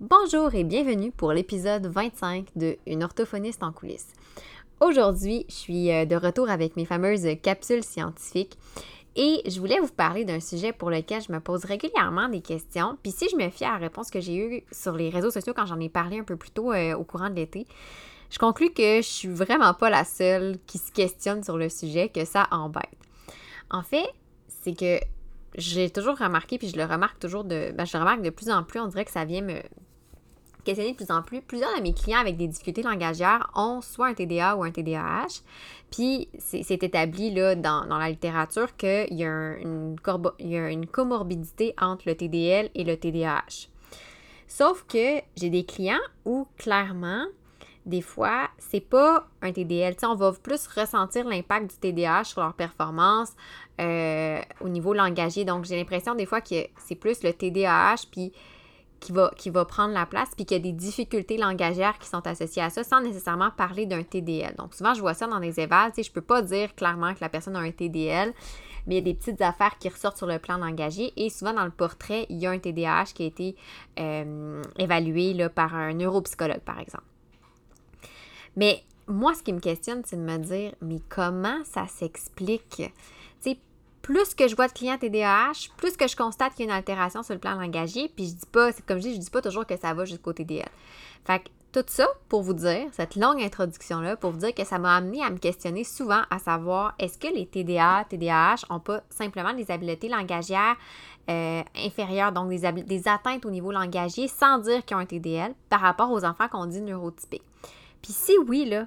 Bonjour et bienvenue pour l'épisode 25 de Une orthophoniste en coulisses. Aujourd'hui, je suis euh, de retour avec mes fameuses capsules scientifiques et je voulais vous parler d'un sujet pour lequel je me pose régulièrement des questions. Puis si je me fie à la réponse que j'ai eue sur les réseaux sociaux quand j'en ai parlé un peu plus tôt euh, au courant de l'été, je conclus que je suis vraiment pas la seule qui se questionne sur le sujet, que ça embête. En fait, c'est que j'ai toujours remarqué, puis je le remarque toujours de. Ben, je remarque de plus en plus, on dirait que ça vient me questionner de plus en plus. Plusieurs de mes clients avec des difficultés langagières ont soit un TDA ou un TDAH. Puis c'est établi là, dans, la littérature qu'il y, y a une comorbidité entre le TDL et le TDAH. Sauf que j'ai des clients où clairement, des fois, c'est pas un TDL. on va plus ressentir l'impact du TDAH sur leur performance euh, au niveau langagier. Donc, j'ai l'impression des fois que c'est plus le TDAH, puis qui va, qui va prendre la place, puis qu'il y a des difficultés langagières qui sont associées à ça, sans nécessairement parler d'un TDL. Donc, souvent, je vois ça dans les évals. Je peux pas dire clairement que la personne a un TDL, mais il y a des petites affaires qui ressortent sur le plan langagier. Et souvent, dans le portrait, il y a un TDAH qui a été euh, évalué là, par un neuropsychologue, par exemple. Mais moi, ce qui me questionne, c'est de me dire, mais comment ça s'explique? Tu plus que je vois de clients TDAH, plus que je constate qu'il y a une altération sur le plan langagier, puis je dis pas, comme je dis, je dis pas toujours que ça va jusqu'au TDL. Fait que tout ça pour vous dire, cette longue introduction-là, pour vous dire que ça m'a amené à me questionner souvent à savoir est-ce que les TDA, TDAH ont pas simplement des habiletés langagières euh, inférieures, donc des, des atteintes au niveau langagier, sans dire qu'ils ont un TDL par rapport aux enfants qu'on dit neurotypiques? Puis si oui, là,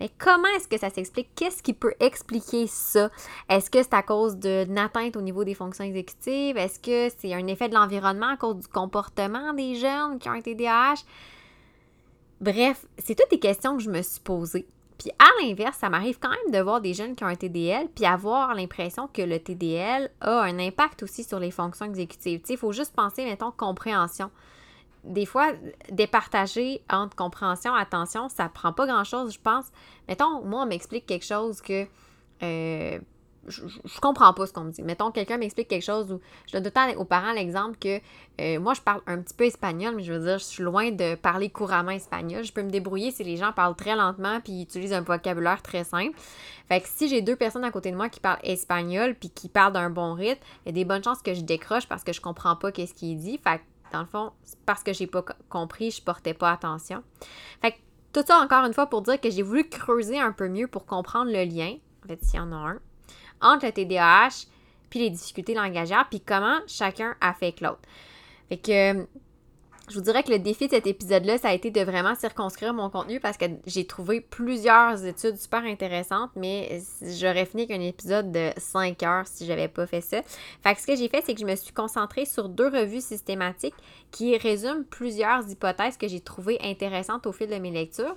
mais comment est-ce que ça s'explique? Qu'est-ce qui peut expliquer ça? Est-ce que c'est à cause d'une atteinte au niveau des fonctions exécutives? Est-ce que c'est un effet de l'environnement à cause du comportement des jeunes qui ont un TDAH? Bref, c'est toutes des questions que je me suis posées. Puis à l'inverse, ça m'arrive quand même de voir des jeunes qui ont un TDL, puis avoir l'impression que le TDL a un impact aussi sur les fonctions exécutives. Il faut juste penser, mettons, compréhension des fois, départager entre compréhension, attention, ça prend pas grand-chose, je pense. Mettons, moi, on m'explique quelque chose que euh, je, je, comprends pas ce qu'on me dit. Mettons, quelqu'un m'explique quelque chose où je donne tout le temps aux parents l'exemple que euh, moi, je parle un petit peu espagnol, mais je veux dire, je suis loin de parler couramment espagnol. Je peux me débrouiller si les gens parlent très lentement puis utilisent un vocabulaire très simple. Fait si j'ai deux personnes à côté de moi qui parlent espagnol puis qui parlent d'un bon rythme, il y a des bonnes chances que je décroche parce que je comprends pas qu'est-ce qu'il dit. Fait que dans le fond, parce que j'ai pas compris, je portais pas attention. Fait que tout ça encore une fois pour dire que j'ai voulu creuser un peu mieux pour comprendre le lien, en fait, s'il y en a un, entre le TDAH puis les difficultés langagières, puis comment chacun affecte l'autre. Fait que je vous dirais que le défi de cet épisode-là, ça a été de vraiment circonscrire mon contenu parce que j'ai trouvé plusieurs études super intéressantes, mais j'aurais fini avec un épisode de 5 heures si j'avais pas fait ça. Fait que ce que j'ai fait, c'est que je me suis concentrée sur deux revues systématiques qui résument plusieurs hypothèses que j'ai trouvées intéressantes au fil de mes lectures.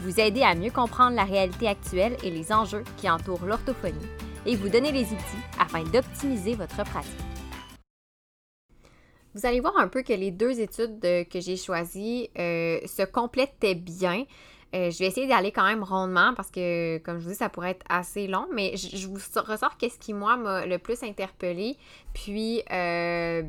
Vous aider à mieux comprendre la réalité actuelle et les enjeux qui entourent l'orthophonie et vous donner les outils afin d'optimiser votre pratique. Vous allez voir un peu que les deux études que j'ai choisies euh, se complétaient bien. Euh, je vais essayer d'aller quand même rondement parce que, comme je vous dis, ça pourrait être assez long, mais je, vous ressors qu'est-ce qui, moi, m'a le plus interpellé. Puis, euh,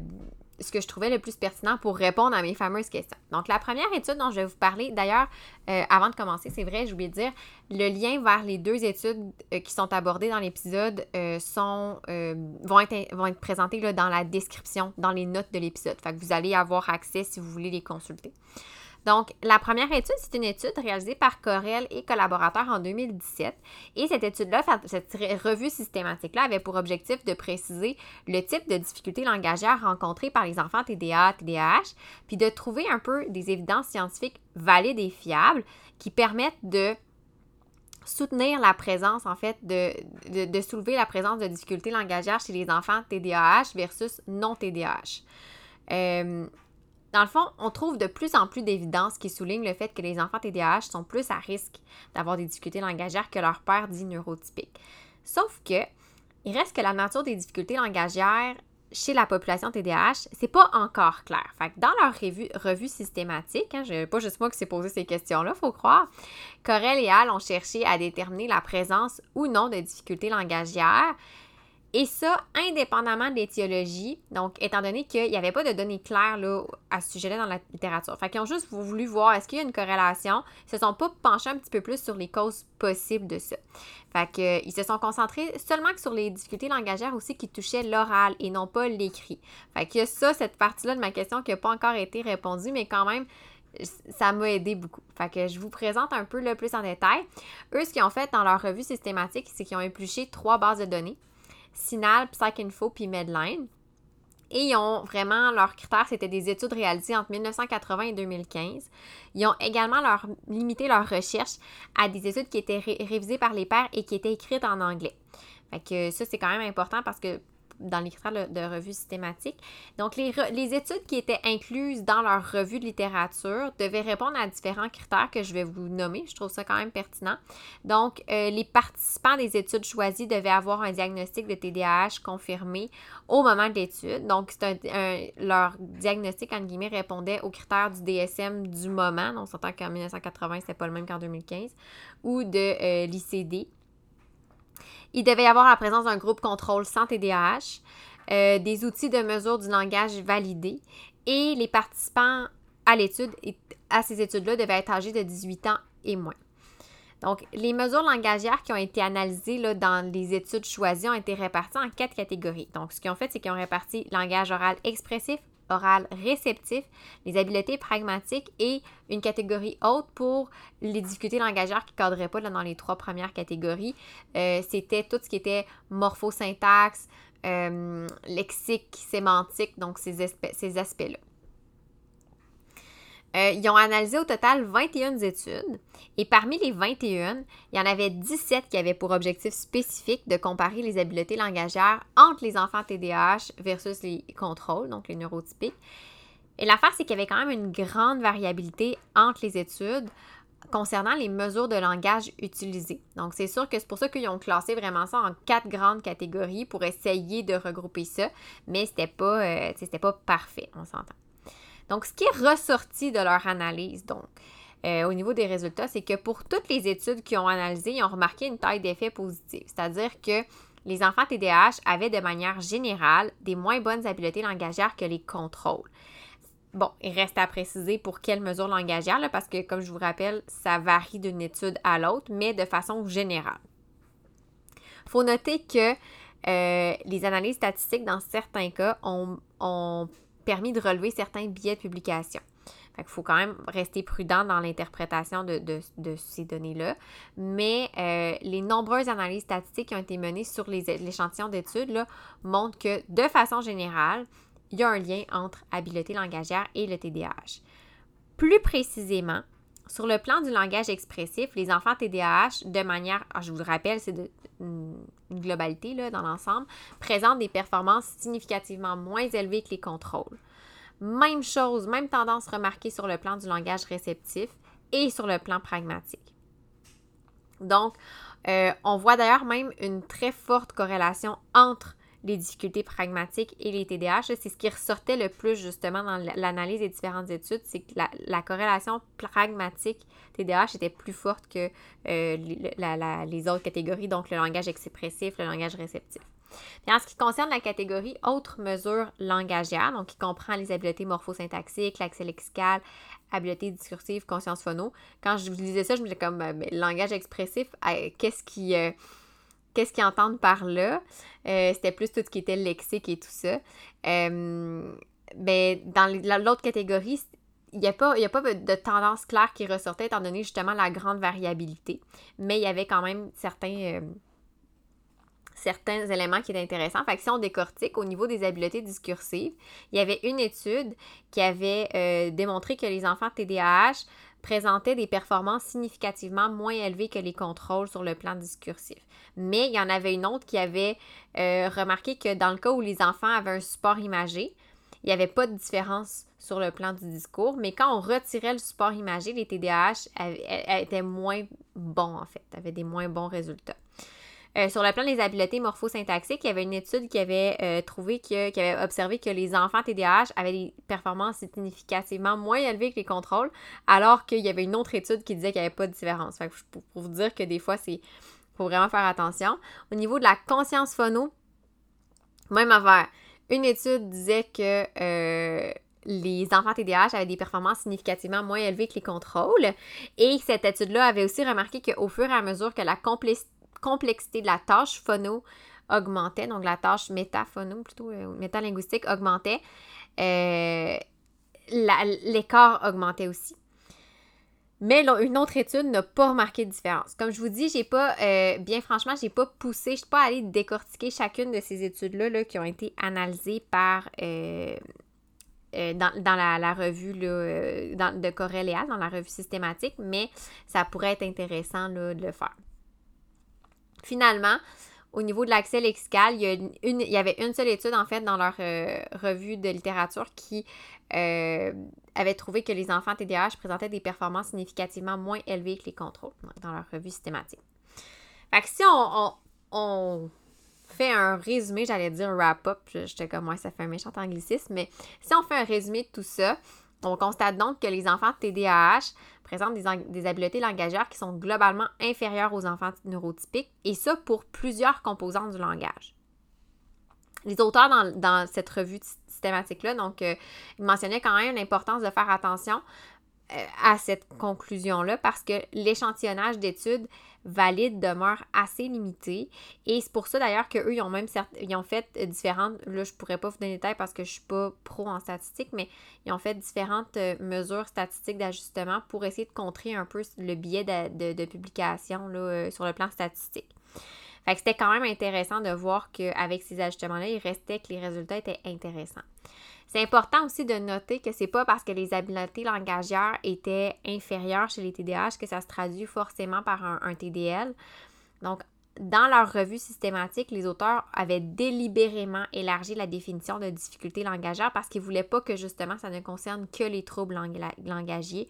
ce que je trouvais le plus pertinent pour répondre à mes fameuses questions. Donc, la première étude dont je vais vous parler, d'ailleurs, euh, avant de commencer, c'est vrai, oublié de dire, le lien vers les deux études euh, qui sont abordées dans l'épisode euh, sont vont, être, vont être présentés là, dans la description, dans les notes de l'épisode. Fait que vous allez avoir accès si vous voulez les consulter. Donc, la première étude, c'est une étude réalisée par Corel et collaborateurs en 2017. Et cette étude-là, cette revue systématique-là, avait pour objectif de préciser le type de difficultés langagières rencontrées par les enfants TDA, TDAH, puis de trouver un peu des évidences scientifiques valides et fiables qui permettent de soutenir la présence, en fait, de, de, soulever la présence de difficultés langagières chez les enfants TDAH versus non TDAH. Euh, dans le fond, on trouve de plus en plus d'évidence qui souligne le fait que les enfants TDAH sont plus à risque d'avoir des difficultés langagières que leur père dit neurotypique. Sauf que, il reste que la nature des difficultés langagières chez la population TDAH, c'est pas encore clair. Fait que dans leur revue, revue systématique, hein, je, pas juste moi qui s'est posé ces questions-là, faut croire, Corel et Al ont cherché à déterminer la présence ou non de difficultés langagières et ça, indépendamment de l'étiologie, donc étant donné qu'il n'y avait pas de données claires là, à ce sujet-là dans la littérature. Fait qu'ils ont juste voulu voir est-ce qu'il y a une corrélation? Ils se sont pas penchés un petit peu plus sur les causes possibles de ça. Fait qu'ils se sont concentrés seulement sur les difficultés langagières aussi qui touchaient l'oral et non pas l'écrit. Fait que ça, cette partie-là de ma question qui n'a pas encore été répondue, mais quand même, ça m'a aidé beaucoup. Fait que je vous présente un peu plus en détail. Eux, ce qu'ils ont fait dans leur revue systématique, c'est qu'ils ont épluché trois bases de données. Sinal, PsycInfo puis Medline. Et ils ont vraiment, leurs critères, c'était des études réalisées entre 1980 et 2015. Ils ont également leur, limité leurs recherches à des études qui étaient révisées par les pairs et qui étaient écrites en anglais. Fait que ça, c'est quand même important parce que dans les critères de revue systématique. Donc, les, les, études qui étaient incluses dans leur revue de littérature devaient répondre à différents critères que je vais vous nommer. Je trouve ça quand même pertinent. Donc, euh, les participants des études choisies devaient avoir un diagnostic de TDAH confirmé au moment de l'étude. Donc, c'est leur diagnostic, en guillemets, répondait aux critères du DSM du moment. On s'entend qu'en 1980, c'était pas le même qu'en 2015. Ou de euh, l'ICD. Il devait y avoir la présence d'un groupe contrôle sans TDAH, euh, des outils de mesure du langage validés et les participants à l'étude, à ces études-là, devaient être âgés de 18 ans et moins. Donc, les mesures langagières qui ont été analysées dans les études choisies ont été réparties en quatre catégories. Donc, ce qu'ils ont fait, c'est qu'ils ont réparti langage oral expressif, oral réceptif, les habiletés pragmatiques et une catégorie haute pour les difficultés langagières qui ne cadraient pas dans les trois premières catégories. Euh, c'était tout ce qui était morphosyntaxe, euh, lexique, sémantique, donc ces, ces aspects-là. Euh, ils ont analysé au total 21 études et parmi les 21, il y en avait 17 qui avaient pour objectif spécifique de comparer les habiletés langagières entre les enfants TDAH versus les contrôles, donc les neurotypiques. Et l'affaire, c'est qu'il y avait quand même une grande variabilité entre les études concernant les mesures de langage utilisées. Donc, c'est sûr que c'est pour ça qu'ils ont classé vraiment ça en quatre grandes catégories pour essayer de regrouper ça, mais c'était pas, euh, pas parfait, on s'entend. Donc, ce qui est ressorti de leur analyse, donc, euh, au niveau des résultats, c'est que pour toutes les études qui ont analysé, ils ont remarqué une taille d'effet positive. C'est-à-dire que les enfants TDAH avaient de manière générale des moins bonnes habiletés langagières que les contrôles. Bon, il reste à préciser pour quelles mesures langagières, parce que, comme je vous rappelle, ça varie d'une étude à l'autre, mais de façon générale. Il faut noter que euh, les analyses statistiques, dans certains cas, ont permis de relever certains biais de publication. Qu'il faut quand même rester prudent dans l'interprétation de, ces données-là. Mais euh, les nombreuses analyses statistiques qui ont été menées sur l'échantillon d'études montrent que, de façon générale, il y a un lien entre habileté langagière et le TDAH. Plus précisément, sur le plan du langage expressif, les enfants TDAH, de manière, ah, je vous le rappelle, c'est une, globalité dans l'ensemble, présentent des performances significativement moins élevées que les contrôles. Même chose, même tendance remarquée sur le plan du langage réceptif et sur le plan pragmatique. Donc, euh, on voit d'ailleurs même une très forte corrélation entre les difficultés pragmatiques et les TDAH. C'est ce qui ressortait le plus justement dans l'analyse des différentes études, c'est que la, corrélation pragmatique TDAH était plus forte que euh, les autres catégories, donc le langage expressif, le langage réceptif. En ce qui concerne la catégorie autres mesures langagières, donc qui comprend les habiletés morphosyntaxiques, l'accès lexical, habileté discursive, conscience phono, quand je vous disais ça, je me disais comme, euh, langage expressif, euh, qu'est-ce qui qu'est-ce qu'ils entendent par là? Euh, c'était plus tout ce qui était lexique et tout ça. Euh, ben, dans l'autre catégorie, il n'y a, pas, de tendance claire qui ressortait étant donné justement la grande variabilité. Mais il y avait quand même certains, euh, certains éléments qui étaient intéressants. Fait que si on décortique au niveau des habiletés discursives, il y avait une étude qui avait démontré que les enfants TDAH présentaient des performances significativement moins élevées que les contrôles sur le plan discursif. Mais il y en avait une autre qui avait euh, remarqué que dans le cas où les enfants avaient un support imagé, il n'y avait pas de différence sur le plan du discours, mais quand on retirait le support imagé, les TDAH étaient moins bons en fait, avaient des moins bons résultats. Euh, sur le plan des habiletés morphosyntaxiques, il y avait une étude qui avait euh, trouvé que, qui avait observé que les enfants TDAH avaient des performances significativement moins élevées que les contrôles, alors qu'il y avait une autre étude qui disait qu'il n'y avait pas de différence. Fait pour, pour, vous dire que des fois, c'est faut vraiment faire attention. Au niveau de la conscience phono, même affaire. Une étude disait que euh, les enfants TDAH avaient des performances significativement moins élevées que les contrôles. Et cette étude-là avait aussi remarqué qu'au fur et à mesure que la complexité de la tâche phono augmentait, donc la tâche métaphono, plutôt euh, métalinguistique augmentait, euh, l'écart augmentait aussi. Mais une autre étude n'a pas remarqué de différence. Comme je vous dis, j'ai pas, euh, bien franchement, j'ai pas poussé, je suis pas allée décortiquer chacune de ces études-là qui ont été analysées par euh, euh, dans, la, revue de Coréléal, dans la revue systématique, mais ça pourrait être intéressant de le faire. Finalement, au niveau de l'accès lexical, il y, avait une seule étude, en fait, dans leur revue de littérature qui avait trouvé que les enfants TDAH présentaient des performances significativement moins élevées que les contrôles dans leur revue systématique. Fait que si on, fait un résumé, j'allais dire wrap-up, j'étais comme moi, ça fait un méchant anglicisme, mais si on fait un résumé de tout ça, on constate donc que les enfants TDAH présentent des, habiletés langagères qui sont globalement inférieures aux enfants neurotypiques, et ça pour plusieurs composantes du langage. Les auteurs dans, cette revue systématique-là, donc, euh, ils mentionnaient quand même l'importance de faire attention euh, à cette conclusion-là parce que l'échantillonnage d'études valides demeure assez limité. Et c'est pour ça d'ailleurs qu'eux, ils ont même ils ont fait différentes, là je pourrais pas vous donner les détails parce que je suis pas pro en statistique, mais ils ont fait différentes euh, mesures statistiques d'ajustement pour essayer de contrer un peu le biais de, publication là, sur le plan statistique. Fait que c'était quand même intéressant de voir qu'avec ces ajustements-là, il restait que les résultats étaient intéressants. C'est important aussi de noter que c'est pas parce que les habiletés langagières étaient inférieures chez les TDAH que ça se traduit forcément par un, TDL. Donc, dans leur revue systématique, les auteurs avaient délibérément élargi la définition de difficulté langagière parce qu'ils ne voulaient pas que justement ça ne concerne que les troubles langagiers.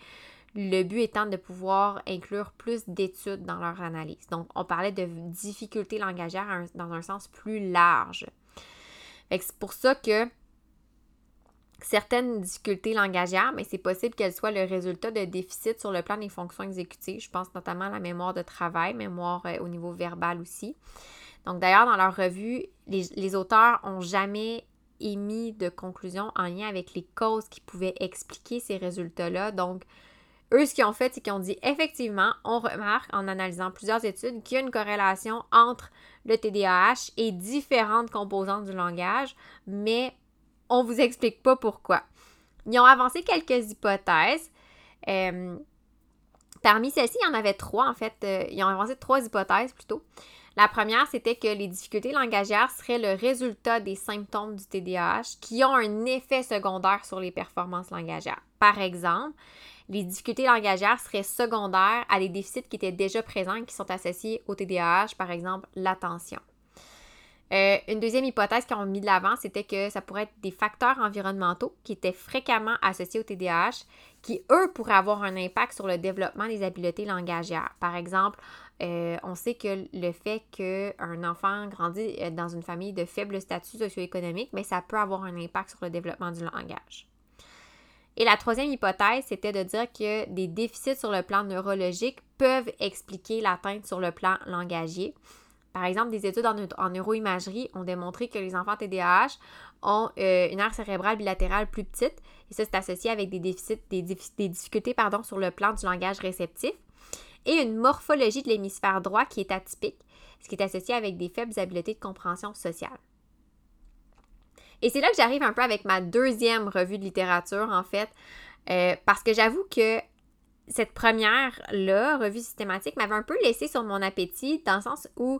Le but étant de pouvoir inclure plus d'études dans leur analyse. Donc, on parlait de difficultés langagières dans un sens plus large. C'est pour ça que certaines difficultés langagières, mais c'est possible qu'elles soient le résultat de déficits sur le plan des fonctions exécutives. Je pense notamment à la mémoire de travail, mémoire euh, au niveau verbal aussi. Donc d'ailleurs, dans leur revue, les, les auteurs n'ont jamais émis de conclusion en lien avec les causes qui pouvaient expliquer ces résultats-là. Donc, eux, ce qu'ils ont fait, c'est qu'ils ont dit effectivement, on remarque en analysant plusieurs études qu'il y a une corrélation entre le TDAH et différentes composantes du langage, mais on vous explique pas pourquoi. Ils ont avancé quelques hypothèses. Euh, parmi celles-ci, il y en avait trois, en fait. Euh, ils ont avancé trois hypothèses plutôt. La première, c'était que les difficultés langagières seraient le résultat des symptômes du TDAH qui ont un effet secondaire sur les performances langagières. Par exemple, les difficultés langagières seraient secondaires à des déficits qui étaient déjà présents et qui sont associés au TDAH, par exemple l'attention. Euh, une deuxième hypothèse qu'ils ont mis de l'avant, c'était que ça pourrait être des facteurs environnementaux qui étaient fréquemment associés au TDAH, qui, eux, pourraient avoir un impact sur le développement des habiletés langagières. Par exemple, euh, on sait que le fait qu'un enfant grandit euh, dans une famille de faible statut socio-économique, mais ça peut avoir un impact sur le développement du langage. Et la troisième hypothèse, c'était de dire que des déficits sur le plan neurologique peuvent expliquer l'atteinte sur le plan langagier. Par exemple, des études en, neuroimagerie ont démontré que les enfants TDAH ont euh, une aire cérébrale bilatérale plus petite, et ça, c'est associé avec des déficits, des, difficultés pardon, sur le plan du langage réceptif, et une morphologie de l'hémisphère droit qui est atypique, ce qui est associé avec des faibles habiletés de compréhension sociale. Et c'est là que j'arrive un peu avec ma deuxième revue de littérature, en fait, euh, parce que j'avoue que cette première-là, revue systématique, m'avait un peu laissé sur mon appétit, dans le sens où,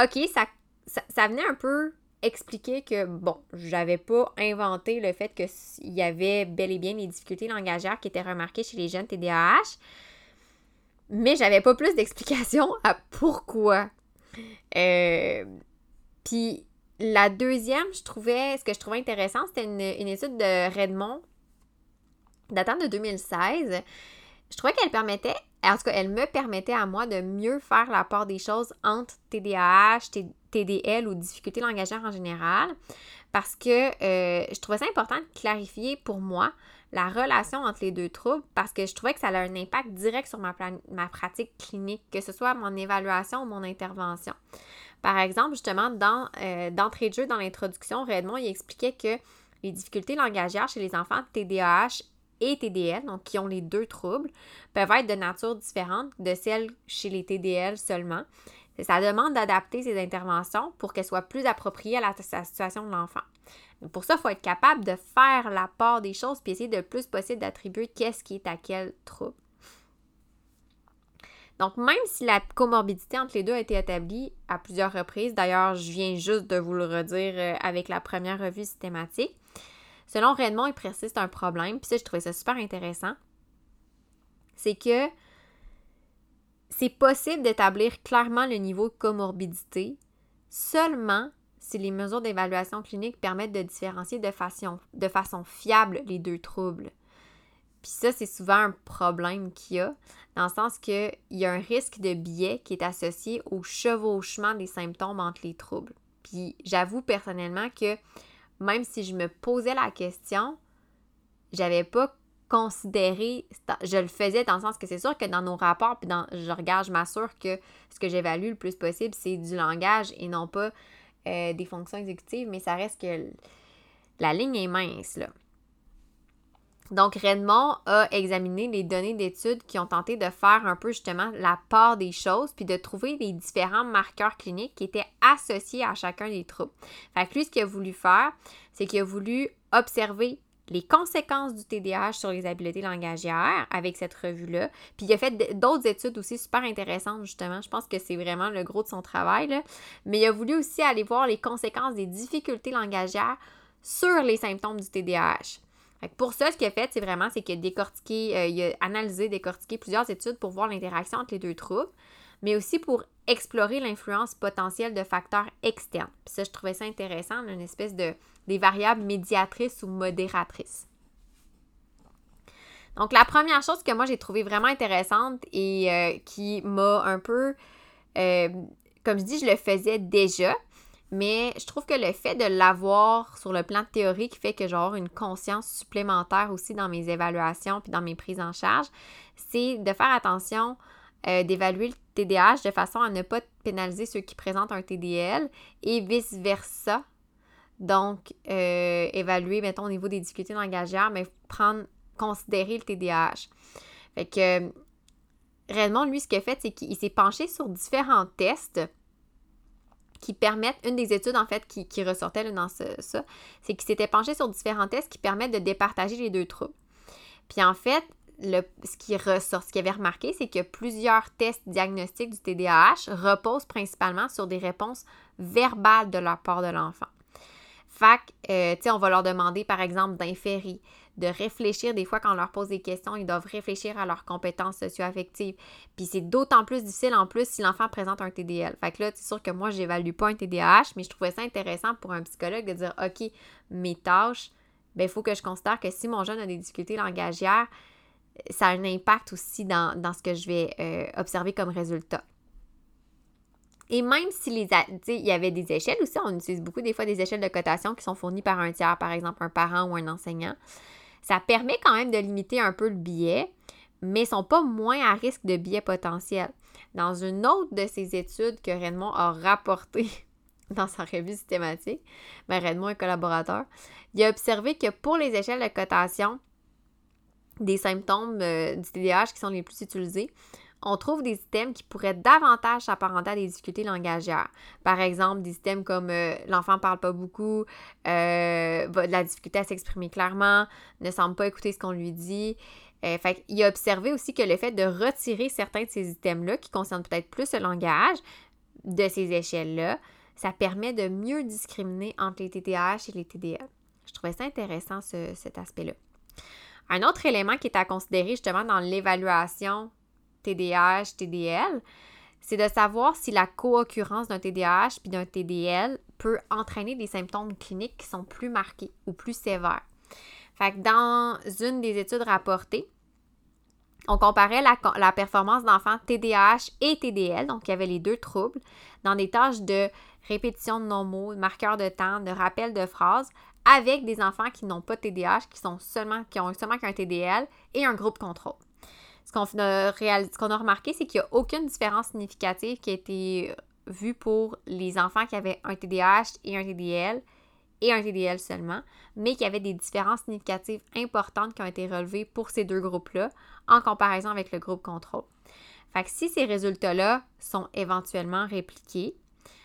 OK, ça, ça, venait un peu expliquer que, bon, j'avais pas inventé le fait qu'il y avait bel et bien les difficultés langagières qui étaient remarquées chez les jeunes TDAH, mais j'avais pas plus d'explications à pourquoi. Euh, puis la deuxième, je trouvais, ce que je trouvais intéressant, c'était une, une étude de Redmond datant de 2016. Je trouvais qu'elle permettait, en tout cas, elle me permettait à moi de mieux faire la part des choses entre TDAH, TDL ou difficultés langagières en général, parce que euh, je trouvais ça important de clarifier pour moi la relation entre les deux troubles parce que je trouvais que ça a un impact direct sur ma, pratique clinique, que ce soit mon évaluation ou mon intervention. Par exemple, justement, dans euh, d'entrée de jeu, dans l'introduction, Redmond, il expliquait que les difficultés langagières chez les enfants TDAH et TDL, donc qui ont les deux troubles, peuvent être de nature différente de celles chez les TDL seulement. Ça demande d'adapter ces interventions pour qu'elles soient plus appropriées à la, situation de l'enfant. Pour ça, il faut être capable de faire la part des choses puis essayer de plus possible d'attribuer qu'est-ce qui est à quel trouble. Donc, même si la comorbidité entre les deux a été établie à plusieurs reprises, d'ailleurs, je viens juste de vous le redire euh, avec la première revue systématique, selon Redmond, il persiste un problème, puis ça, je trouvais ça super intéressant, c'est que c'est possible d'établir clairement le niveau de comorbidité seulement si les mesures d'évaluation clinique permettent de différencier de façon, de façon fiable les deux troubles. Puis ça, c'est souvent un problème qu'il y a, dans le sens qu'il y a un risque de biais qui est associé au chevauchement des symptômes entre les troubles. Puis j'avoue personnellement que même si je me posais la question, j'avais pas considérer, je le faisais dans le sens que c'est sûr que dans nos rapports, puis dans, je regarde, je m'assure que ce que j'évalue le plus possible, c'est du langage et non pas euh, des fonctions exécutives, mais ça reste que la ligne est mince, là. Donc, Redmond a examiné les données d'études qui ont tenté de faire un peu justement la part des choses, puis de trouver les différents marqueurs cliniques qui étaient associés à chacun des troubles. Fait que lui, ce qu'il a voulu faire, c'est qu'il a voulu observer les conséquences du TDAH sur les habiletés langagières avec cette revue-là. Puis il a fait d'autres études aussi super intéressantes, justement. Je pense que c'est vraiment le gros de son travail. Mais il a voulu aussi aller voir les conséquences des difficultés langagières sur les symptômes du TDAH. Pour ça, ce qu'il a fait, c'est vraiment c'est qu'il a euh, il a analysé, décortiqué plusieurs études pour voir l'interaction entre les deux troubles mais aussi pour explorer l'influence potentielle de facteurs externes. Puis ça, je trouvais ça intéressant, une espèce de des variables médiatrices ou modératrices. Donc, la première chose que moi j'ai trouvé vraiment intéressante et euh, qui m'a un peu, euh, comme je dis, je le faisais déjà, mais je trouve que le fait de l'avoir sur le plan théorique fait que j'ai une conscience supplémentaire aussi dans mes évaluations puis dans mes prises en charge, c'est de faire attention euh, d'évaluer le TDAH de façon à ne pas pénaliser ceux qui présentent un TDL et vice-versa. Donc, euh, évaluer, mettons, au niveau des difficultés langagières, mais prendre, considérer le TDAH. Fait que, réellement, lui, ce qu'il a fait, c'est qu'il s'est penché sur différents tests qui permettent, une des études en fait qui, ressortait dans ça, c'est qu'il s'était penché sur différents tests qui permettent de départager les deux troubles. Puis en fait, ce qui ressort, ce qu'il avait remarqué, c'est que plusieurs tests diagnostiques du TDAH reposent principalement sur des réponses verbales de la part de l'enfant. Fait que, euh, tu sais, on va leur demander, par exemple, d'inférer, de réfléchir. Des fois, quand on leur pose des questions, ils doivent réfléchir à leurs compétences socio-affectives. Puis c'est d'autant plus difficile en plus si l'enfant présente un TDL. Fait que là, c'est sûr que moi, j'évalue pas un TDAH, mais je trouvais ça intéressant pour un psychologue de dire, OK, mes tâches, ben il faut que je considère que si mon jeune a des difficultés langagières, ça a un impact aussi dans, ce que je vais euh, observer comme résultat. Et même si les il y avait des échelles aussi, on utilise beaucoup des fois des échelles de cotation qui sont fournies par un tiers, par exemple un parent ou un enseignant. Ça permet quand même de limiter un peu le biais, mais ils ne sont pas moins à risque de biais potentiel. Dans une autre de ces études que Redmond a rapportées dans sa revue systématique, ben Redmond est collaborateur, il a observé que pour les échelles de cotation, des symptômes euh, du TDAH qui sont les plus utilisés, on trouve des items qui pourraient davantage s'apparenter à des difficultés langagières. Par exemple, des items comme euh, l'enfant parle pas beaucoup, euh, la difficulté à s'exprimer clairement, ne semble pas écouter ce qu'on lui dit. fait il a observé aussi que le fait de retirer certains de ces items-là, qui concernent peut-être plus le langage de ces échelles-là, ça permet de mieux discriminer entre les TDAH et les TDL. Je trouvais ça intéressant, cet aspect-là. Un autre élément qui est à considérer justement dans l'évaluation TDAH, TDL, c'est de savoir si la co-occurrence d'un TDAH puis d'un TDL peut entraîner des symptômes cliniques qui sont plus marqués ou plus sévères. Fait que dans une des études rapportées, on comparait la, performance d'enfants TDAH et TDL, donc il y avait les deux troubles, dans des tâches de répétition de non-mots, marqueurs de temps, de rappel de phrases, avec des enfants qui n'ont pas de TDAH, qui, sont seulement, qui ont seulement qu'un TDL et un groupe contrôle. Ce qu'on a, remarqué, c'est qu'il n'y a aucune différence significative qui a été vue pour les enfants qui avaient un TDAH et un TDL et un TDL seulement, mais qu'il y avait des différences significatives importantes qui ont été relevées pour ces deux groupes-là en comparaison avec le groupe contrôle. Fait si ces résultats-là sont éventuellement répliqués,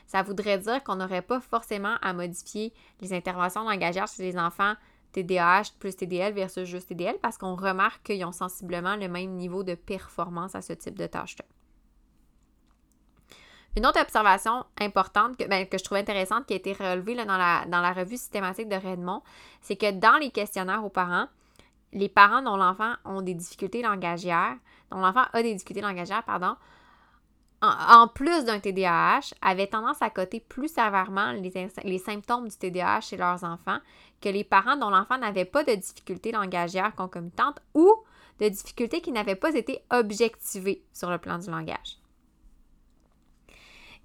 ça voudrait dire qu'on n'aurait pas forcément à modifier les interventions langagières chez les enfants TDAH plus TDL versus juste TDL parce qu'on remarque qu'ils ont sensiblement le même niveau de performance à ce type de tâche-là. Une autre observation importante que, ben, je trouve intéressante qui a été relevée dans, la, dans la revue systématique de Redmond, c'est que dans les questionnaires aux parents, les parents dont l'enfant ont des difficultés langagières, dont l'enfant a des difficultés langagières, pardon, en, plus d'un TDAH, avaient tendance à coter plus sévèrement les, les, symptômes du TDAH chez leurs enfants que les parents dont l'enfant n'avait pas de difficultés langagières concomitantes ou de difficultés qui n'avaient pas été objectivées sur le plan du langage.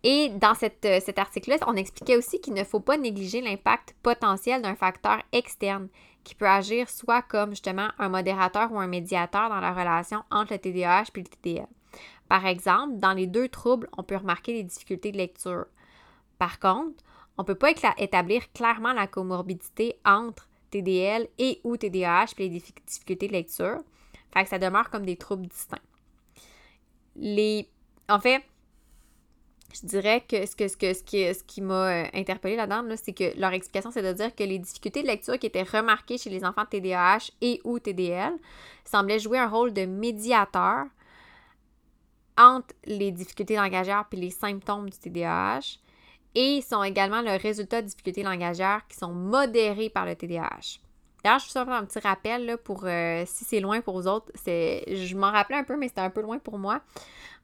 Et dans euh, cet article-là, on expliquait aussi qu'il ne faut pas négliger l'impact potentiel d'un facteur externe qui peut agir soit comme justement un modérateur ou un médiateur dans la relation entre le TDAH et le TDL. Par exemple, dans les deux troubles, on peut remarquer des difficultés de lecture. Par contre, on ne peut pas établir clairement la comorbidité entre TDL et ou TDAH et les difficultés de lecture. Fait que ça demeure comme des troubles distincts. Les... En fait, je dirais que ce, qui, m'a euh, interpellé là-dedans, c'est que leur explication, c'est de dire que les difficultés de lecture qui étaient remarquées chez les enfants TDAH et ou TDL semblaient jouer un rôle de médiateur entre les difficultés langagières et les symptômes du TDAH et sont également le résultat de difficultés langagières qui sont modérées par le TDAH. D'ailleurs, je vous fais un petit rappel là, pour euh, si c'est loin pour vous autres. Je m'en rappelais un peu, mais c'était un peu loin pour moi.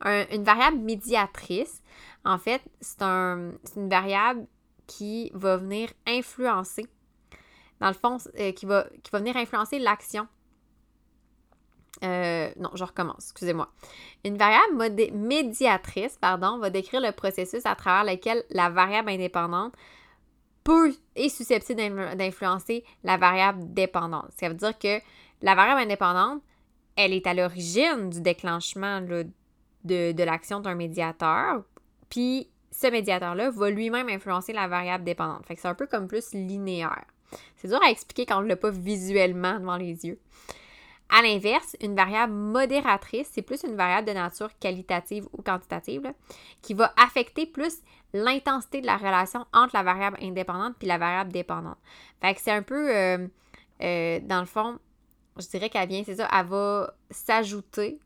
une variable médiatrice, en fait, c'est un, une variable qui va venir influencer, dans le fond, euh, qui, va, qui va venir influencer l'action. Euh, non, je recommence, excusez-moi. Une variable médiatrice, pardon, va décrire le processus à travers lequel la variable indépendante peut est susceptible d'influencer la variable dépendante. Ça veut dire que la variable indépendante, elle est à l'origine du déclenchement de, l'action d'un médiateur, puis ce médiateur-là va lui-même influencer la variable dépendante. Fait que c'est un peu comme plus linéaire. C'est dur à expliquer quand on ne l'a pas visuellement devant les yeux. À l'inverse, une variable modératrice, c'est plus une variable de nature qualitative ou quantitative qui va affecter plus l'intensité de la relation entre la variable indépendante puis la variable dépendante. Fait que c'est un peu, euh, euh, dans le fond, je dirais qu'elle vient, c'est ça, elle va s'ajouter.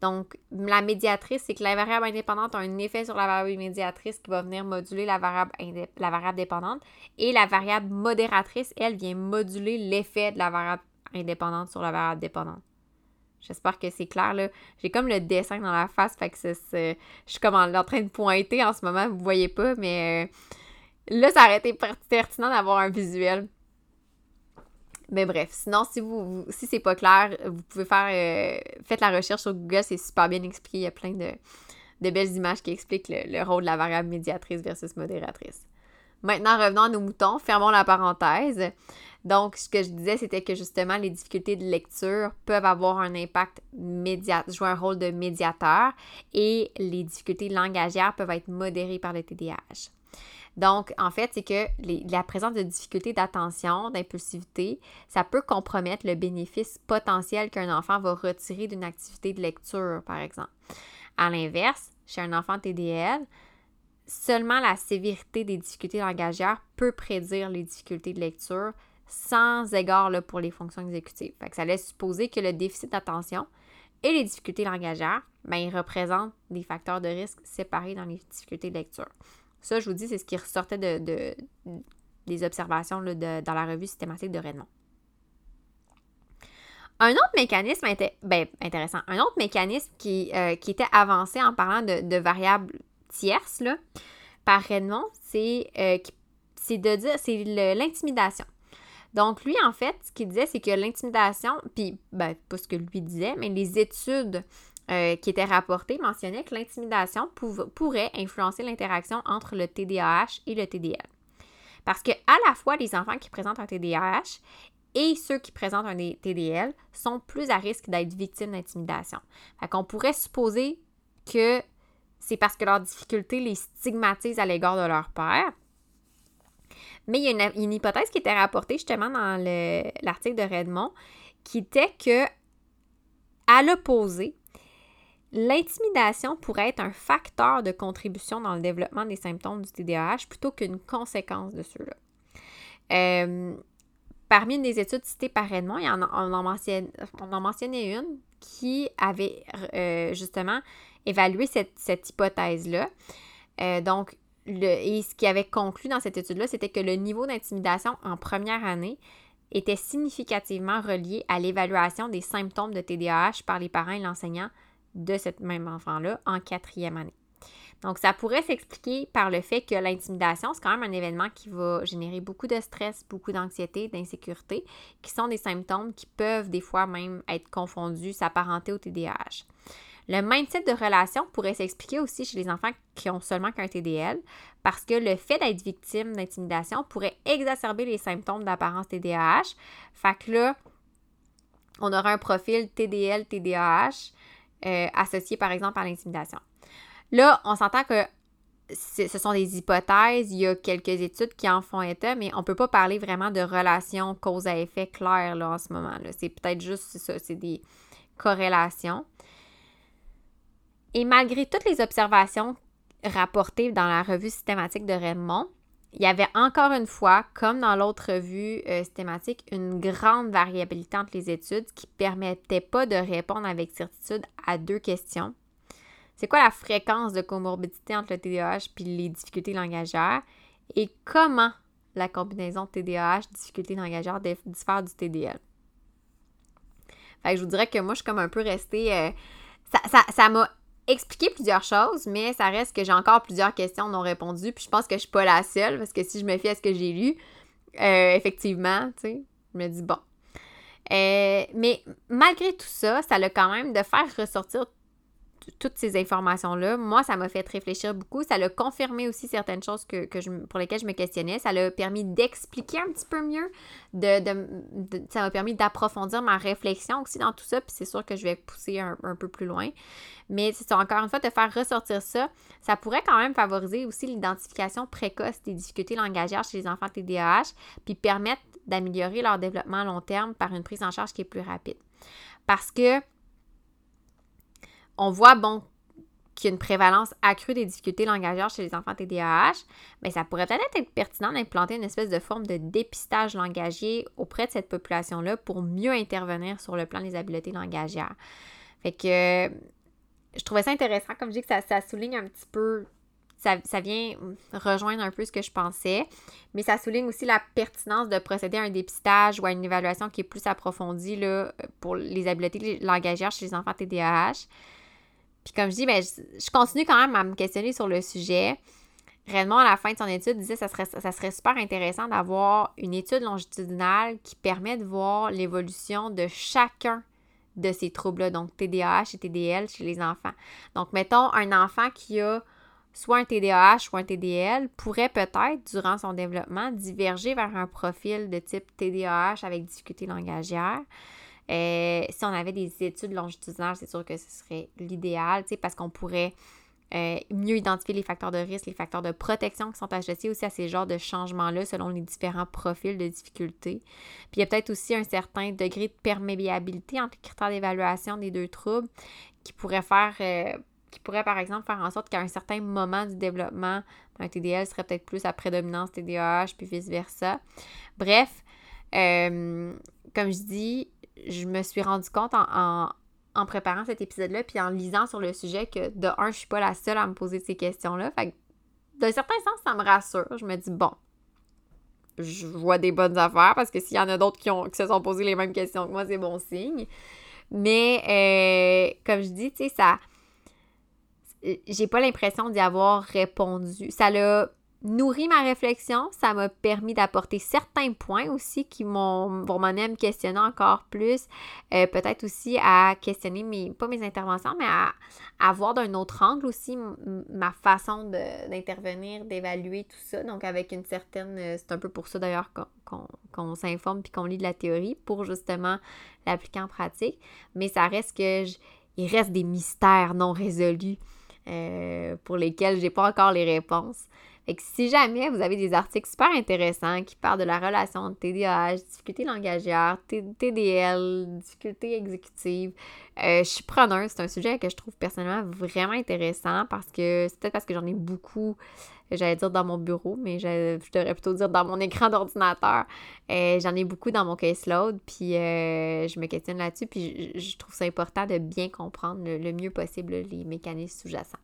Donc, la médiatrice, c'est que la variable indépendante a un effet sur la variable médiatrice qui va venir moduler la variable, la variable dépendante. Et la variable modératrice, elle, vient moduler l'effet de la variable indépendante sur la variable dépendante. J'espère que c'est clair, là. J'ai comme le dessin dans la face, fait que je suis comme en, train de pointer en ce moment, vous voyez pas, mais euh, là, ça aurait été pertinent d'avoir un visuel. Mais bref, sinon, si vous, si c'est pas clair, vous pouvez faire, euh, faites la recherche sur Google, c'est super bien expliqué, il y a plein de, belles images qui expliquent le rôle de la variable médiatrice versus modératrice. Maintenant, revenons à nos moutons, fermons la parenthèse. Donc, ce que je disais, c'était que justement, les difficultés de lecture peuvent avoir un impact médiat, jouer un rôle de médiateur et les difficultés langagières peuvent être modérées par le TDAH. Donc, en fait, c'est que la présence de difficultés d'attention, d'impulsivité, ça peut compromettre le bénéfice potentiel qu'un enfant va retirer d'une activité de lecture, par exemple. À l'inverse, chez un enfant TDL, seulement la sévérité des difficultés langagières peut prédire les difficultés de lecture sans égard pour les fonctions exécutives. ça laisse supposer que le déficit d'attention et les difficultés langagières, ben, ils représentent des facteurs de risque séparés dans les difficultés de lecture. Ça, je vous dis, c'est ce qui ressortait de, des observations dans la revue systématique de Redmond. Un autre mécanisme ben, intéressant, un autre mécanisme qui, euh, était avancé en parlant de, variables tierces là, par Redmond, c'est euh, de c'est l'intimidation. Donc, lui, en fait, ce qu'il disait, c'est que l'intimidation, puis, ben, pas ce que lui disait, mais les études euh, qui étaient rapportées mentionnaient que l'intimidation pourrait influencer l'interaction entre le TDAH et le TDL. Parce que à la fois, les enfants qui présentent un TDAH et ceux qui présentent un TDL sont plus à risque d'être victimes d'intimidation. Fait qu'on pourrait supposer que c'est parce que leurs difficultés les stigmatisent à l'égard de leur père. Mais il y a une, hypothèse qui était rapportée justement dans l'article de Redmond qui était que, à l'opposé, l'intimidation pourrait être un facteur de contribution dans le développement des symptômes du TDAH plutôt qu'une conséquence de ceux-là. Euh, parmi les études citées par Redmond, il y en on, en mentionnait une qui avait euh, justement évalué cette, hypothèse-là. Euh, donc, et ce qui avait conclu dans cette étude-là, c'était que le niveau d'intimidation en première année était significativement relié à l'évaluation des symptômes de TDAH par les parents et l'enseignant de cette même enfant-là en quatrième année. Donc, ça pourrait s'expliquer par le fait que l'intimidation, c'est quand même un événement qui va générer beaucoup de stress, beaucoup d'anxiété, d'insécurité, qui sont des symptômes qui peuvent des fois même être confondus, s'apparenter au TDAH. Le même type de relation pourrait s'expliquer aussi chez les enfants qui ont seulement qu'un TDL, parce que le fait d'être victime d'intimidation pourrait exacerber les symptômes d'apparence TDAH. Fait que là, on aura un profil TDL, TDAH euh, associé par exemple à l'intimidation. Là, on s'entend que ce sont des hypothèses, il y a quelques études qui en font état, mais on ne peut pas parler vraiment de relation cause à effet claire là, en ce moment. C'est peut-être juste ça, c'est des corrélations. Et malgré toutes les observations rapportées dans la revue systématique de Raymond, il y avait encore une fois, comme dans l'autre revue euh, systématique, une grande variabilité entre les études qui ne permettait pas de répondre avec certitude à deux questions. C'est quoi la fréquence de comorbidité entre le TDAH et les difficultés langagières? Et comment la combinaison TDAH, difficultés langagières diffère du TDL? Fait que je vous dirais que moi, je suis comme un peu restée... Euh, ça m'a expliqué plusieurs choses, mais ça reste que j'ai encore plusieurs questions non répondues. Puis je pense que je suis pas la seule, parce que si je me fie à ce que j'ai lu, euh, effectivement, tu sais, je me dis bon. Euh, mais malgré tout ça, ça a quand même de faire ressortir toutes ces informations-là, moi, ça m'a fait réfléchir beaucoup. Ça a confirmé aussi certaines choses que, je, pour lesquelles je me questionnais. Ça l'a permis d'expliquer un petit peu mieux. De, ça m'a permis d'approfondir ma réflexion aussi dans tout ça. Puis c'est sûr que je vais pousser un, peu plus loin. Mais c'est encore une fois de faire ressortir ça. Ça pourrait quand même favoriser aussi l'identification précoce des difficultés langagières chez les enfants TDAH, puis permettre d'améliorer leur développement à long terme par une prise en charge qui est plus rapide. Parce que on voit, bon, qu'il y a une prévalence accrue des difficultés langagières chez les enfants TDAH, mais ça pourrait peut-être être pertinent d'implanter une espèce de forme de dépistage langagier auprès de cette population-là pour mieux intervenir sur le plan des habiletés langagières. Fait que je trouvais ça intéressant, comme je dis, que ça, souligne un petit peu, ça, ça, vient rejoindre un peu ce que je pensais, mais ça souligne aussi la pertinence de procéder à un dépistage ou à une évaluation qui est plus approfondie là, pour les habiletés langagières chez les enfants TDAH. Puis comme je dis, ben, je, continue quand même à me questionner sur le sujet. Réellement, à la fin de son étude, disait que ça serait, ça serait super intéressant d'avoir une étude longitudinale qui permet de voir l'évolution de chacun de ces troubles-là, donc TDAH et TDL chez les enfants. Donc, mettons, un enfant qui a soit un TDAH ou un TDL pourrait peut-être, durant son développement, diverger vers un profil de type TDAH avec difficulté langagière. Euh, si on avait des études longitudinales, c'est sûr que ce serait l'idéal, parce qu'on pourrait euh, mieux identifier les facteurs de risque, les facteurs de protection qui sont associés aussi à ces genres de changements-là selon les différents profils de difficulté. Puis il y a peut-être aussi un certain degré de perméabilité entre les critères d'évaluation des deux troubles qui pourrait faire, euh, qui pourrait par exemple faire en sorte qu'à un certain moment du développement un TDL serait peut-être plus à prédominance TDAH, puis vice-versa. Bref, comme je dis, je me suis rendu compte en, préparant cet épisode-là, puis en lisant sur le sujet que de un, je suis pas la seule à me poser ces questions-là. Fait que d'un certain sens, ça me rassure. Je me dis, bon, je vois des bonnes affaires parce que s'il y en a d'autres qui, qui se sont posées les mêmes questions que moi, c'est bon signe. Mais euh, comme je dis, tu sais, ça. J'ai pas l'impression d'y avoir répondu. Ça l'a nourri ma réflexion, ça m'a permis d'apporter certains points aussi qui m'ont vont m'amener à me questionner encore plus, euh, peut-être aussi à questionner mes, pas mes interventions, mais à, à voir d'un autre angle aussi ma façon d'intervenir, d'évaluer tout ça. Donc avec une certaine, euh, c'est un peu pour ça d'ailleurs qu'on s'informe puis qu'on lit de la théorie pour justement l'appliquer en pratique. Mais ça reste que il reste des mystères non résolus euh, pour lesquels j'ai pas encore les réponses. Fait que si jamais vous avez des articles super intéressants qui parlent de la relation entre TDAH, difficulté langagière, TDL, difficulté exécutive, euh, je suis preneuse. C'est un sujet que je trouve personnellement vraiment intéressant parce que c'est peut-être parce que j'en ai beaucoup, j'allais dire dans mon bureau, mais je, devrais plutôt dire dans mon écran d'ordinateur. Euh, j'en ai beaucoup dans mon caseload, puis euh, je me questionne là-dessus, puis je, trouve ça important de bien comprendre le mieux possible les mécanismes sous-jacents.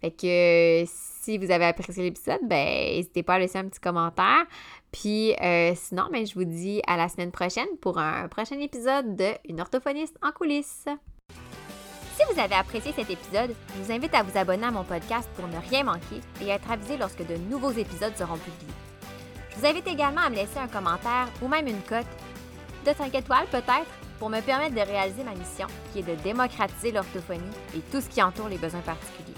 Fait que si vous avez apprécié l'épisode, ben n'hésitez pas à laisser un petit commentaire. Puis euh, sinon, ben, je vous dis à la semaine prochaine pour un prochain épisode de Une orthophoniste en coulisses. Si vous avez apprécié cet épisode, je vous invite à vous abonner à mon podcast pour ne rien manquer et être avisé lorsque de nouveaux épisodes seront publiés. Je vous invite également à me laisser un commentaire ou même une cote de 5 étoiles peut-être pour me permettre de réaliser ma mission qui est de démocratiser l'orthophonie et tout ce qui entoure les besoins particuliers.